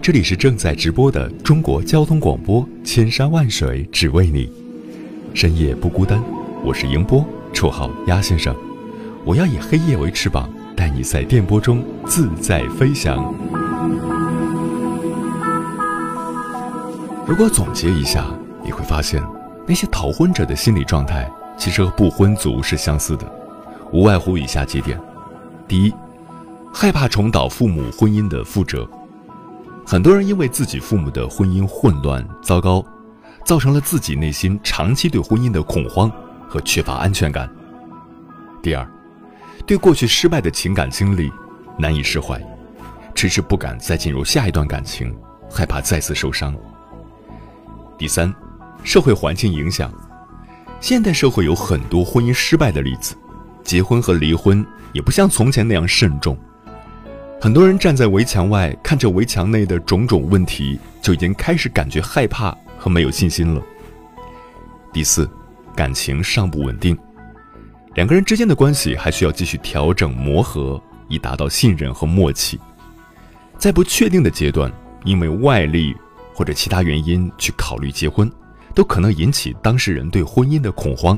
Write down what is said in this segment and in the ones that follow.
这里是正在直播的中国交通广播，千山万水只为你，深夜不孤单。我是迎波，绰号鸭先生。我要以黑夜为翅膀，带你在电波中自在飞翔。如果总结一下，你会发现，那些逃婚者的心理状态其实和不婚族是相似的，无外乎以下几点：第一，害怕重蹈父母婚姻的覆辙。很多人因为自己父母的婚姻混乱糟糕，造成了自己内心长期对婚姻的恐慌和缺乏安全感。第二，对过去失败的情感经历难以释怀，迟迟不敢再进入下一段感情，害怕再次受伤。第三，社会环境影响，现代社会有很多婚姻失败的例子，结婚和离婚也不像从前那样慎重。很多人站在围墙外，看着围墙内的种种问题，就已经开始感觉害怕和没有信心了。第四，感情尚不稳定，两个人之间的关系还需要继续调整磨合，以达到信任和默契。在不确定的阶段，因为外力或者其他原因去考虑结婚，都可能引起当事人对婚姻的恐慌。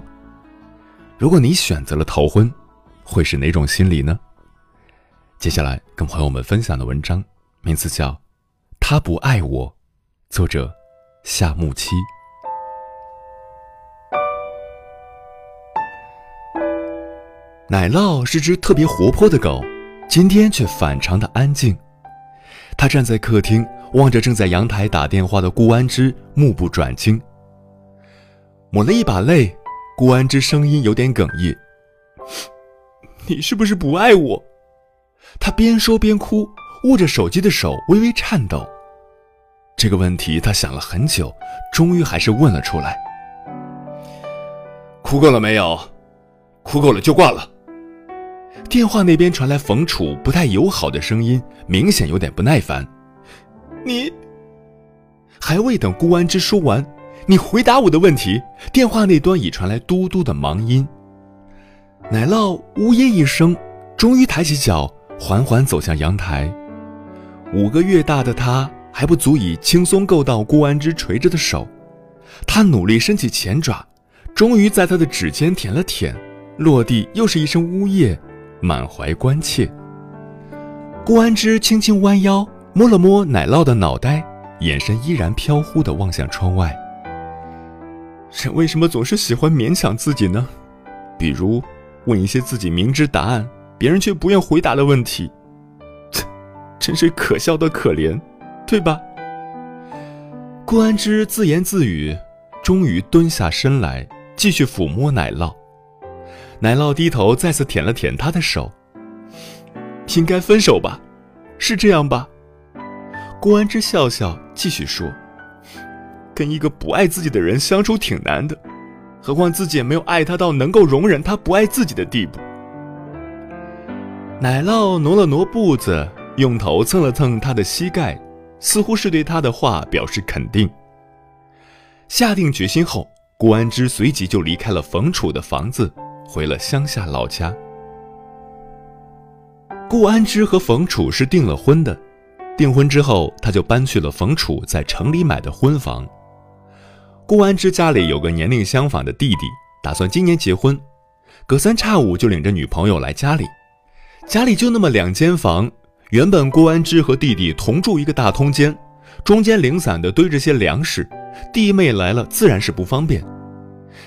如果你选择了逃婚，会是哪种心理呢？接下来跟朋友们分享的文章，名字叫《他不爱我》，作者夏木七。奶酪是只特别活泼的狗，今天却反常的安静。他站在客厅，望着正在阳台打电话的顾安之，目不转睛。抹了一把泪，顾安之声音有点哽咽：“你是不是不爱我？”他边说边哭，握着手机的手微微颤抖。这个问题他想了很久，终于还是问了出来：“哭够了没有？哭够了就挂了。”电话那边传来冯楚不太友好的声音，明显有点不耐烦。你还未等顾安之说完，你回答我的问题。电话那端已传来嘟嘟的忙音。奶酪呜咽一声，终于抬起脚。缓缓走向阳台，五个月大的他还不足以轻松够到顾安之垂着的手，他努力伸起前爪，终于在他的指尖舔了舔，落地又是一声呜咽，满怀关切。顾安之轻轻弯腰摸了摸奶酪的脑袋，眼神依然飘忽地望向窗外。人为什么总是喜欢勉强自己呢？比如，问一些自己明知答案。别人却不愿回答的问题，真是可笑的可怜，对吧？顾安之自言自语，终于蹲下身来，继续抚摸奶酪。奶酪低头再次舔了舔他的手。应该分手吧，是这样吧？顾安之笑笑，继续说：“跟一个不爱自己的人相处挺难的，何况自己也没有爱他到能够容忍他不爱自己的地步。”奶酪挪了挪步子，用头蹭了蹭他的膝盖，似乎是对他的话表示肯定。下定决心后，顾安之随即就离开了冯楚的房子，回了乡下老家。顾安之和冯楚是订了婚的，订婚之后，他就搬去了冯楚在城里买的婚房。顾安之家里有个年龄相仿的弟弟，打算今年结婚，隔三差五就领着女朋友来家里。家里就那么两间房，原本郭安之和弟弟同住一个大通间，中间零散的堆着些粮食，弟妹来了自然是不方便。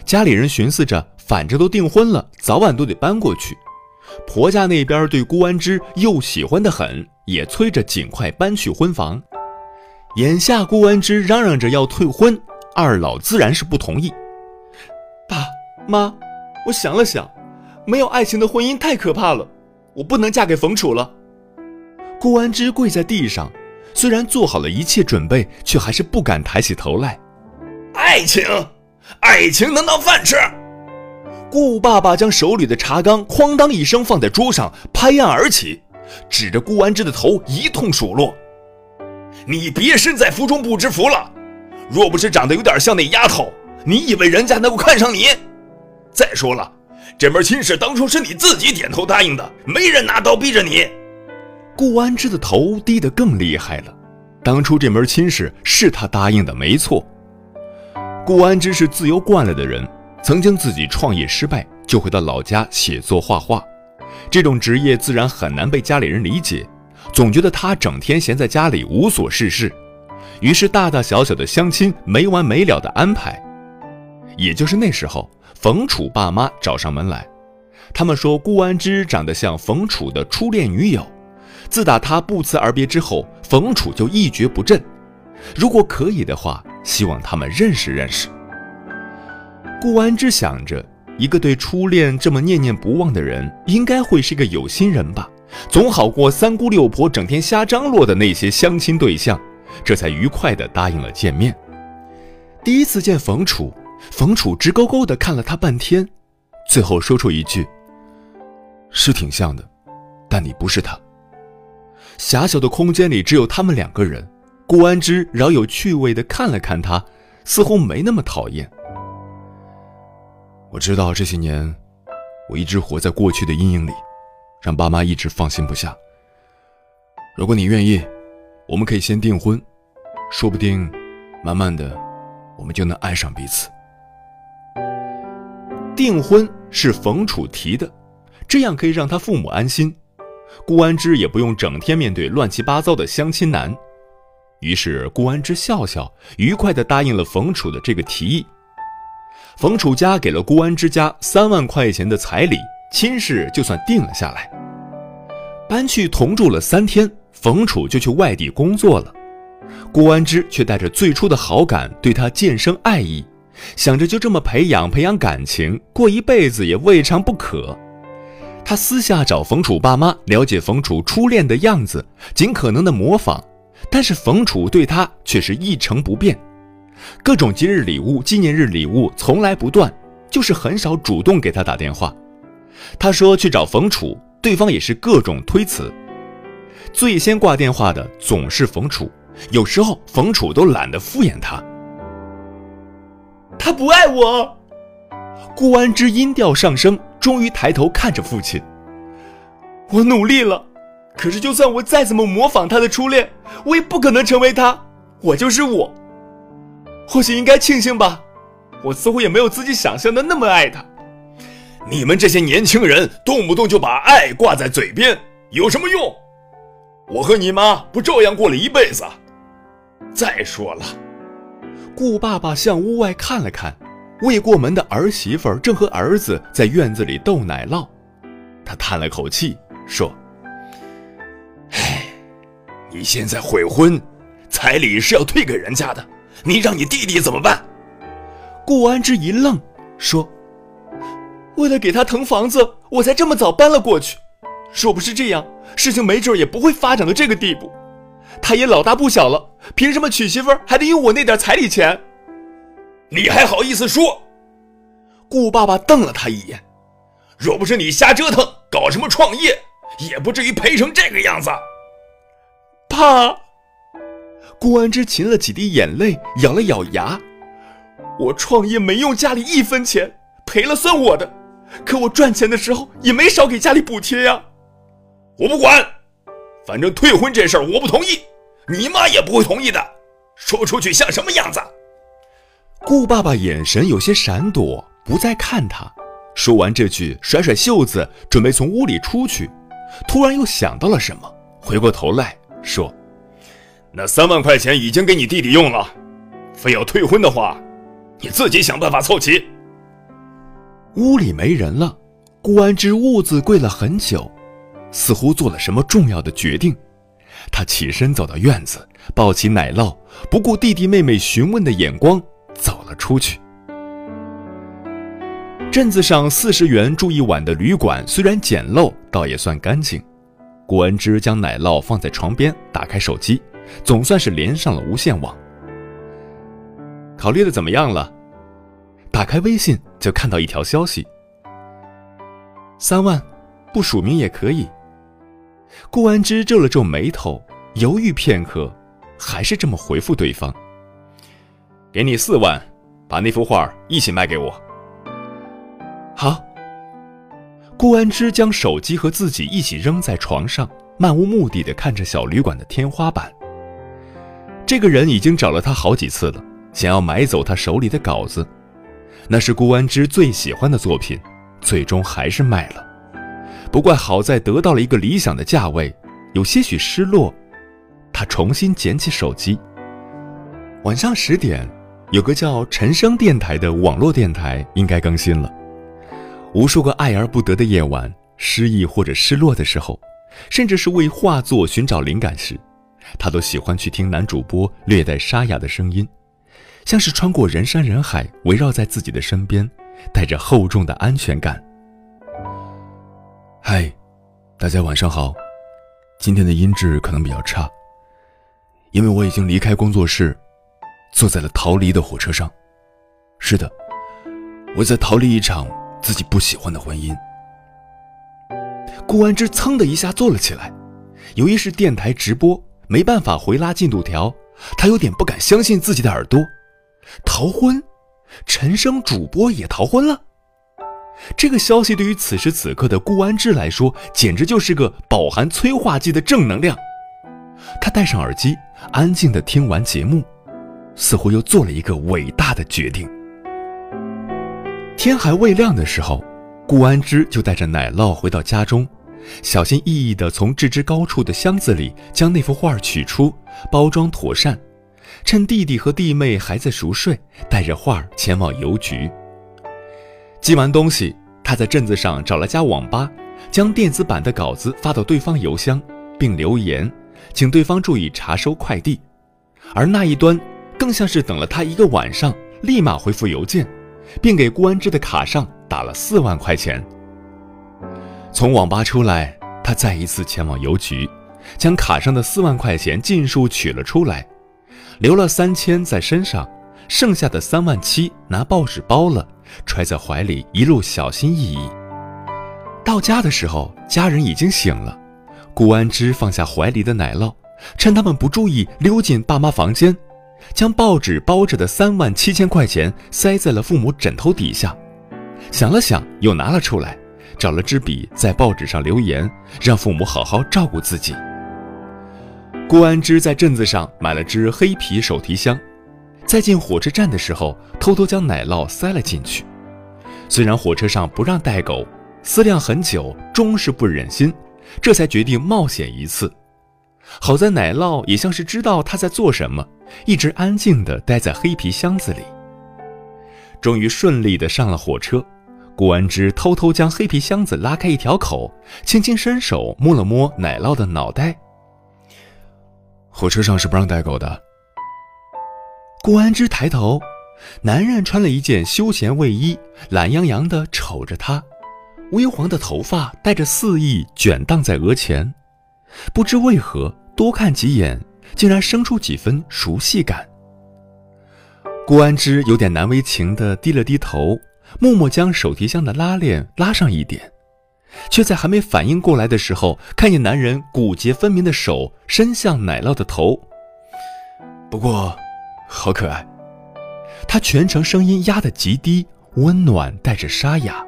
家里人寻思着，反正都订婚了，早晚都得搬过去。婆家那边对顾安之又喜欢的很，也催着尽快搬去婚房。眼下顾安之嚷嚷着要退婚，二老自然是不同意。爸妈，我想了想，没有爱情的婚姻太可怕了，我不能嫁给冯楚了。顾安之跪在地上，虽然做好了一切准备，却还是不敢抬起头来。爱情，爱情能当饭吃。顾爸爸将手里的茶缸哐当一声放在桌上，拍案而起，指着顾安之的头一通数落。你别身在福中不知福了！若不是长得有点像那丫头，你以为人家能够看上你？再说了，这门亲事当初是你自己点头答应的，没人拿刀逼着你。顾安之的头低得更厉害了。当初这门亲事是他答应的，没错。顾安之是自由惯了的人，曾经自己创业失败，就回到老家写作画画，这种职业自然很难被家里人理解。总觉得他整天闲在家里无所事事，于是大大小小的相亲没完没了的安排。也就是那时候，冯楚爸妈找上门来，他们说顾安之长得像冯楚的初恋女友，自打他不辞而别之后，冯楚就一蹶不振。如果可以的话，希望他们认识认识。顾安之想着，一个对初恋这么念念不忘的人，应该会是个有心人吧。总好过三姑六婆整天瞎张罗的那些相亲对象，这才愉快地答应了见面。第一次见冯楚，冯楚直勾勾的看了他半天，最后说出一句：“是挺像的，但你不是他。”狭小的空间里只有他们两个人，顾安之饶有趣味的看了看他，似乎没那么讨厌。我知道这些年，我一直活在过去的阴影里。让爸妈一直放心不下。如果你愿意，我们可以先订婚，说不定，慢慢的，我们就能爱上彼此。订婚是冯楚提的，这样可以让他父母安心，顾安之也不用整天面对乱七八糟的相亲男。于是顾安之笑笑，愉快地答应了冯楚的这个提议。冯楚家给了顾安之家三万块钱的彩礼。亲事就算定了下来，搬去同住了三天，冯楚就去外地工作了。顾安之却带着最初的好感对他渐生爱意，想着就这么培养培养感情，过一辈子也未尝不可。他私下找冯楚爸妈了解冯楚初恋的样子，尽可能的模仿，但是冯楚对他却是一成不变，各种节日礼物、纪念日礼物从来不断，就是很少主动给他打电话。他说去找冯楚，对方也是各种推辞。最先挂电话的总是冯楚，有时候冯楚都懒得敷衍他。他不爱我。顾安之音调上升，终于抬头看着父亲。我努力了，可是就算我再怎么模仿他的初恋，我也不可能成为他。我就是我。或许应该庆幸吧，我似乎也没有自己想象的那么爱他。你们这些年轻人动不动就把爱挂在嘴边，有什么用？我和你妈不照样过了一辈子？再说了，顾爸爸向屋外看了看，未过门的儿媳妇正和儿子在院子里斗奶酪。他叹了口气说：“唉，你现在悔婚，彩礼是要退给人家的，你让你弟弟怎么办？”顾安之一愣，说。为了给他腾房子，我才这么早搬了过去。若不是这样，事情没准也不会发展到这个地步。他也老大不小了，凭什么娶媳妇还得用我那点彩礼钱？你还好意思说？顾爸爸瞪了他一眼。若不是你瞎折腾，搞什么创业，也不至于赔成这个样子。爸，顾安之噙了几滴眼泪，咬了咬牙。我创业没用家里一分钱，赔了算我的。可我赚钱的时候也没少给家里补贴呀，我不管，反正退婚这事儿我不同意，你妈也不会同意的，说出去像什么样子？顾爸爸眼神有些闪躲，不再看他。说完这句，甩甩袖子，准备从屋里出去，突然又想到了什么，回过头来说：“那三万块钱已经给你弟弟用了，非要退婚的话，你自己想办法凑齐。屋里没人了，顾安之兀自跪了很久，似乎做了什么重要的决定。他起身走到院子，抱起奶酪，不顾弟弟妹妹询问的眼光，走了出去。镇子上四十元住一晚的旅馆虽然简陋，倒也算干净。顾安之将奶酪放在床边，打开手机，总算是连上了无线网。考虑的怎么样了？打开微信就看到一条消息：三万，不署名也可以。顾安之皱了皱眉头，犹豫片刻，还是这么回复对方：“给你四万，把那幅画一起卖给我。”好。顾安之将手机和自己一起扔在床上，漫无目的的看着小旅馆的天花板。这个人已经找了他好几次了，想要买走他手里的稿子，那是顾安之最喜欢的作品，最终还是卖了。不过好在得到了一个理想的价位，有些许失落。他重新捡起手机。晚上十点，有个叫陈升电台的网络电台应该更新了。无数个爱而不得的夜晚，失意或者失落的时候，甚至是为画作寻找灵感时，他都喜欢去听男主播略带沙哑的声音，像是穿过人山人海，围绕在自己的身边，带着厚重的安全感。嗨，大家晚上好，今天的音质可能比较差，因为我已经离开工作室，坐在了逃离的火车上。是的，我在逃离一场。自己不喜欢的婚姻，顾安之噌的一下坐了起来。由于是电台直播，没办法回拉进度条，他有点不敢相信自己的耳朵。逃婚，陈升主播也逃婚了。这个消息对于此时此刻的顾安之来说，简直就是个饱含催化剂的正能量。他戴上耳机，安静的听完节目，似乎又做了一个伟大的决定。天还未亮的时候，顾安之就带着奶酪回到家中，小心翼翼地从置之高处的箱子里将那幅画取出，包装妥善，趁弟弟和弟妹还在熟睡，带着画前往邮局。寄完东西，他在镇子上找了家网吧，将电子版的稿子发到对方邮箱，并留言，请对方注意查收快递。而那一端，更像是等了他一个晚上，立马回复邮件。并给顾安之的卡上打了四万块钱。从网吧出来，他再一次前往邮局，将卡上的四万块钱尽数取了出来，留了三千在身上，剩下的三万七拿报纸包了，揣在怀里，一路小心翼翼。到家的时候，家人已经醒了，顾安之放下怀里的奶酪，趁他们不注意，溜进爸妈房间。将报纸包着的三万七千块钱塞在了父母枕头底下，想了想，又拿了出来，找了支笔在报纸上留言，让父母好好照顾自己。顾安之在镇子上买了只黑皮手提箱，在进火车站的时候，偷偷将奶酪塞了进去。虽然火车上不让带狗，思量很久，终是不忍心，这才决定冒险一次。好在奶酪也像是知道他在做什么，一直安静地待在黑皮箱子里。终于顺利地上了火车，顾安之偷偷将黑皮箱子拉开一条口，轻轻伸手摸了摸奶酪的脑袋。火车上是不让带狗的。顾安之抬头，男人穿了一件休闲卫衣，懒洋洋地瞅着他，微黄的头发带着肆意卷荡在额前。不知为何，多看几眼，竟然生出几分熟悉感。顾安之有点难为情地低了低头，默默将手提箱的拉链拉上一点，却在还没反应过来的时候，看见男人骨节分明的手伸向奶酪的头。不过，好可爱。他全程声音压得极低，温暖带着沙哑，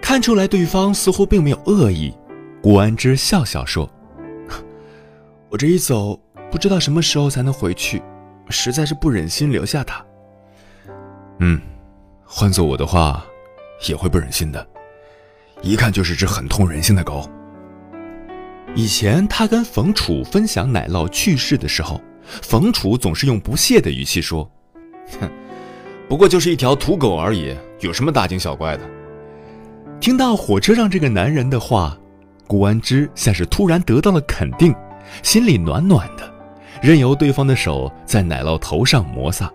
看出来对方似乎并没有恶意。顾安之笑笑说：“我这一走，不知道什么时候才能回去，实在是不忍心留下他。嗯，换做我的话，也会不忍心的。一看就是只很通人性的狗。以前他跟冯楚分享奶酪趣事的时候，冯楚总是用不屑的语气说：“哼，不过就是一条土狗而已，有什么大惊小怪的？”听到火车上这个男人的话，顾安之像是突然得到了肯定，心里暖暖的，任由对方的手在奶酪头上摩挲。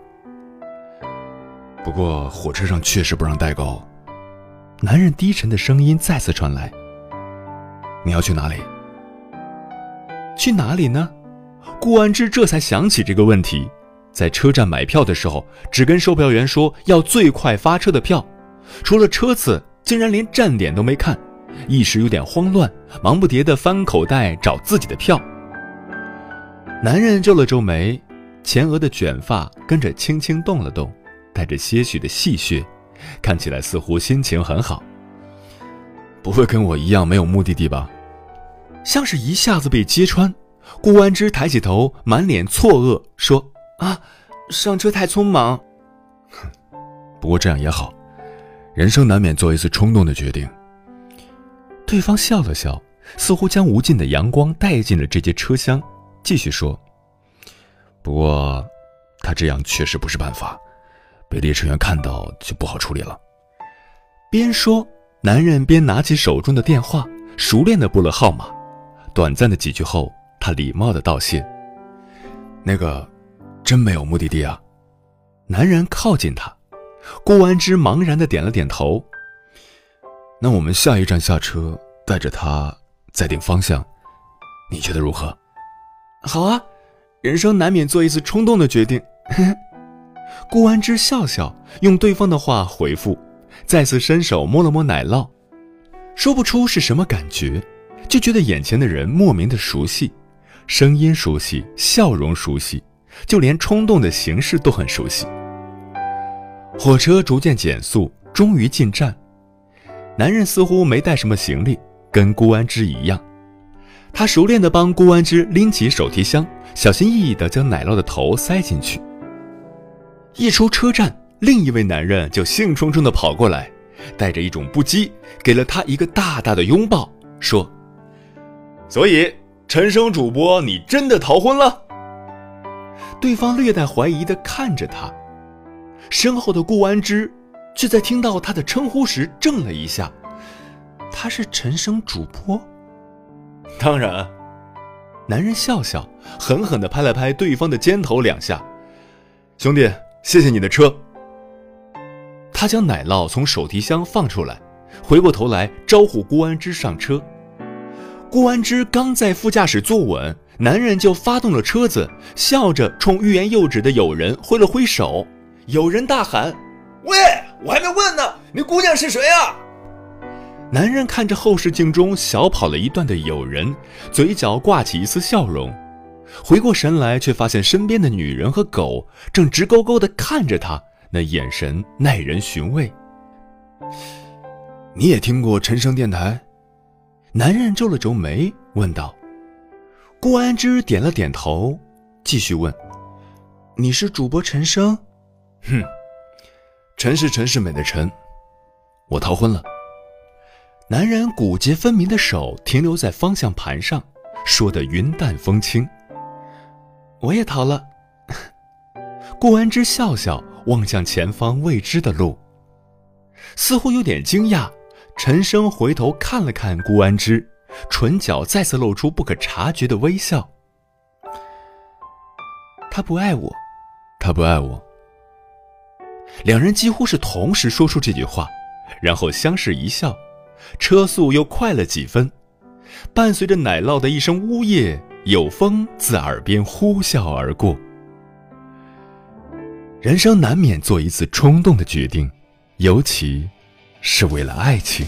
不过火车上确实不让代购。男人低沉的声音再次传来：“你要去哪里？去哪里呢？”顾安之这才想起这个问题，在车站买票的时候，只跟售票员说要最快发车的票，除了车次，竟然连站点都没看，一时有点慌乱，忙不迭地翻口袋找自己的票。男人皱了皱眉，前额的卷发跟着轻轻动了动，带着些许的戏谑，看起来似乎心情很好。不会跟我一样没有目的地吧？像是一下子被揭穿。顾安之抬起头，满脸错愕，说：“啊，上车太匆忙。哼，不过这样也好，人生难免做一次冲动的决定。”对方笑了笑，似乎将无尽的阳光带进了这节车厢，继续说：“不过，他这样确实不是办法，被列车员看到就不好处理了。”边说，男人边拿起手中的电话，熟练的拨了号码。短暂的几句后。他礼貌的道谢。那个，真没有目的地啊。男人靠近他，顾安之茫然的点了点头。那我们下一站下车，带着他再定方向，你觉得如何？好啊，人生难免做一次冲动的决定。顾安之笑笑，用对方的话回复，再次伸手摸了摸奶酪，说不出是什么感觉，就觉得眼前的人莫名的熟悉。声音熟悉，笑容熟悉，就连冲动的形式都很熟悉。火车逐渐减速，终于进站。男人似乎没带什么行李，跟顾安之一样。他熟练地帮顾安之拎起手提箱，小心翼翼地将奶酪的头塞进去。一出车站，另一位男人就兴冲冲地跑过来，带着一种不羁，给了他一个大大的拥抱，说：“所以。”陈生主播，你真的逃婚了？对方略带怀疑的看着他，身后的顾安之却在听到他的称呼时怔了一下。他是陈生主播？当然。男人笑笑，狠狠的拍了拍对方的肩头两下。兄弟，谢谢你的车。他将奶酪从手提箱放出来，回过头来招呼顾安之上车。顾安之刚在副驾驶坐稳，男人就发动了车子，笑着冲欲言又止的友人挥了挥手。有人大喊：“喂，我还没问呢，那姑娘是谁啊？”男人看着后视镜中小跑了一段的友人，嘴角挂起一丝笑容，回过神来，却发现身边的女人和狗正直勾勾地看着他，那眼神耐人寻味。你也听过陈升电台？男人皱了皱眉，问道：“顾安之点了点头，继续问：‘你是主播陈生？’哼，陈是陈世美的陈，我逃婚了。”男人骨节分明的手停留在方向盘上，说的云淡风轻：“我也逃了。”顾安之笑笑，望向前方未知的路，似乎有点惊讶。陈生回头看了看顾安之，唇角再次露出不可察觉的微笑。他不爱我，他不爱我。两人几乎是同时说出这句话，然后相视一笑，车速又快了几分，伴随着奶酪的一声呜咽，有风自耳边呼啸而过。人生难免做一次冲动的决定，尤其。是为了爱情。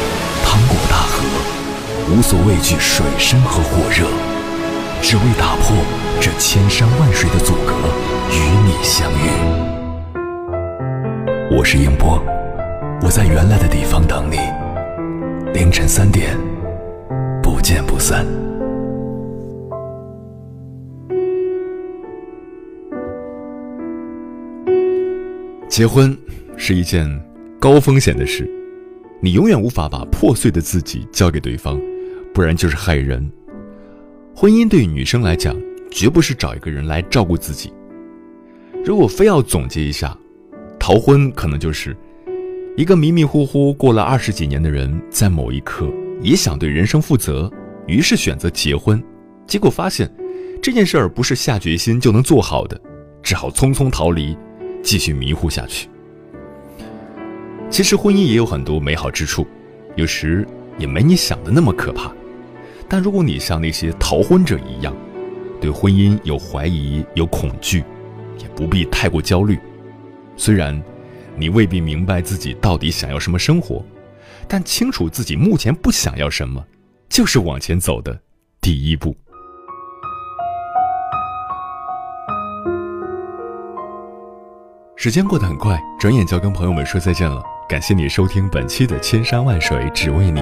无所畏惧水深和火热，只为打破这千山万水的阻隔，与你相遇。我是英波，我在原来的地方等你。凌晨三点，不见不散。结婚是一件高风险的事，你永远无法把破碎的自己交给对方。不然就是害人。婚姻对女生来讲，绝不是找一个人来照顾自己。如果非要总结一下，逃婚可能就是一个迷迷糊糊过了二十几年的人，在某一刻也想对人生负责，于是选择结婚，结果发现这件事儿不是下决心就能做好的，只好匆匆逃离，继续迷糊下去。其实婚姻也有很多美好之处，有时也没你想的那么可怕。但如果你像那些逃婚者一样，对婚姻有怀疑、有恐惧，也不必太过焦虑。虽然你未必明白自己到底想要什么生活，但清楚自己目前不想要什么，就是往前走的第一步。时间过得很快，转眼就要跟朋友们说再见了。感谢你收听本期的《千山万水只为你》。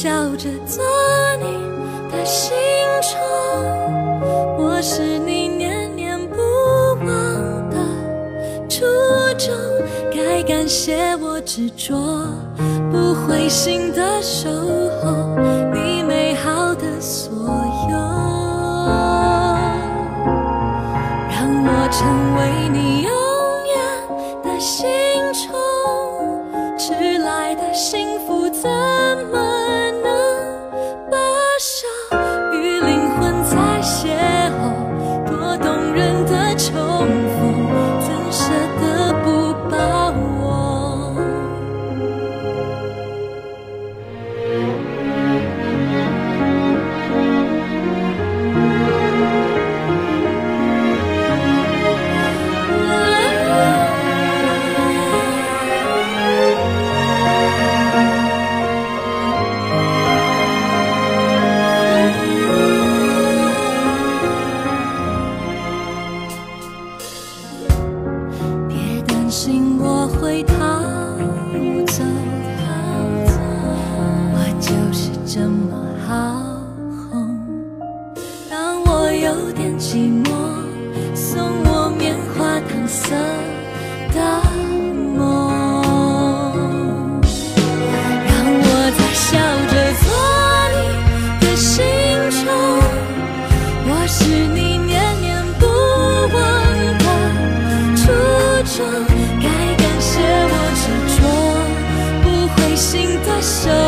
笑着做你的心宠。我是你念念不忘的初衷，该感谢我执着不灰心的守候 so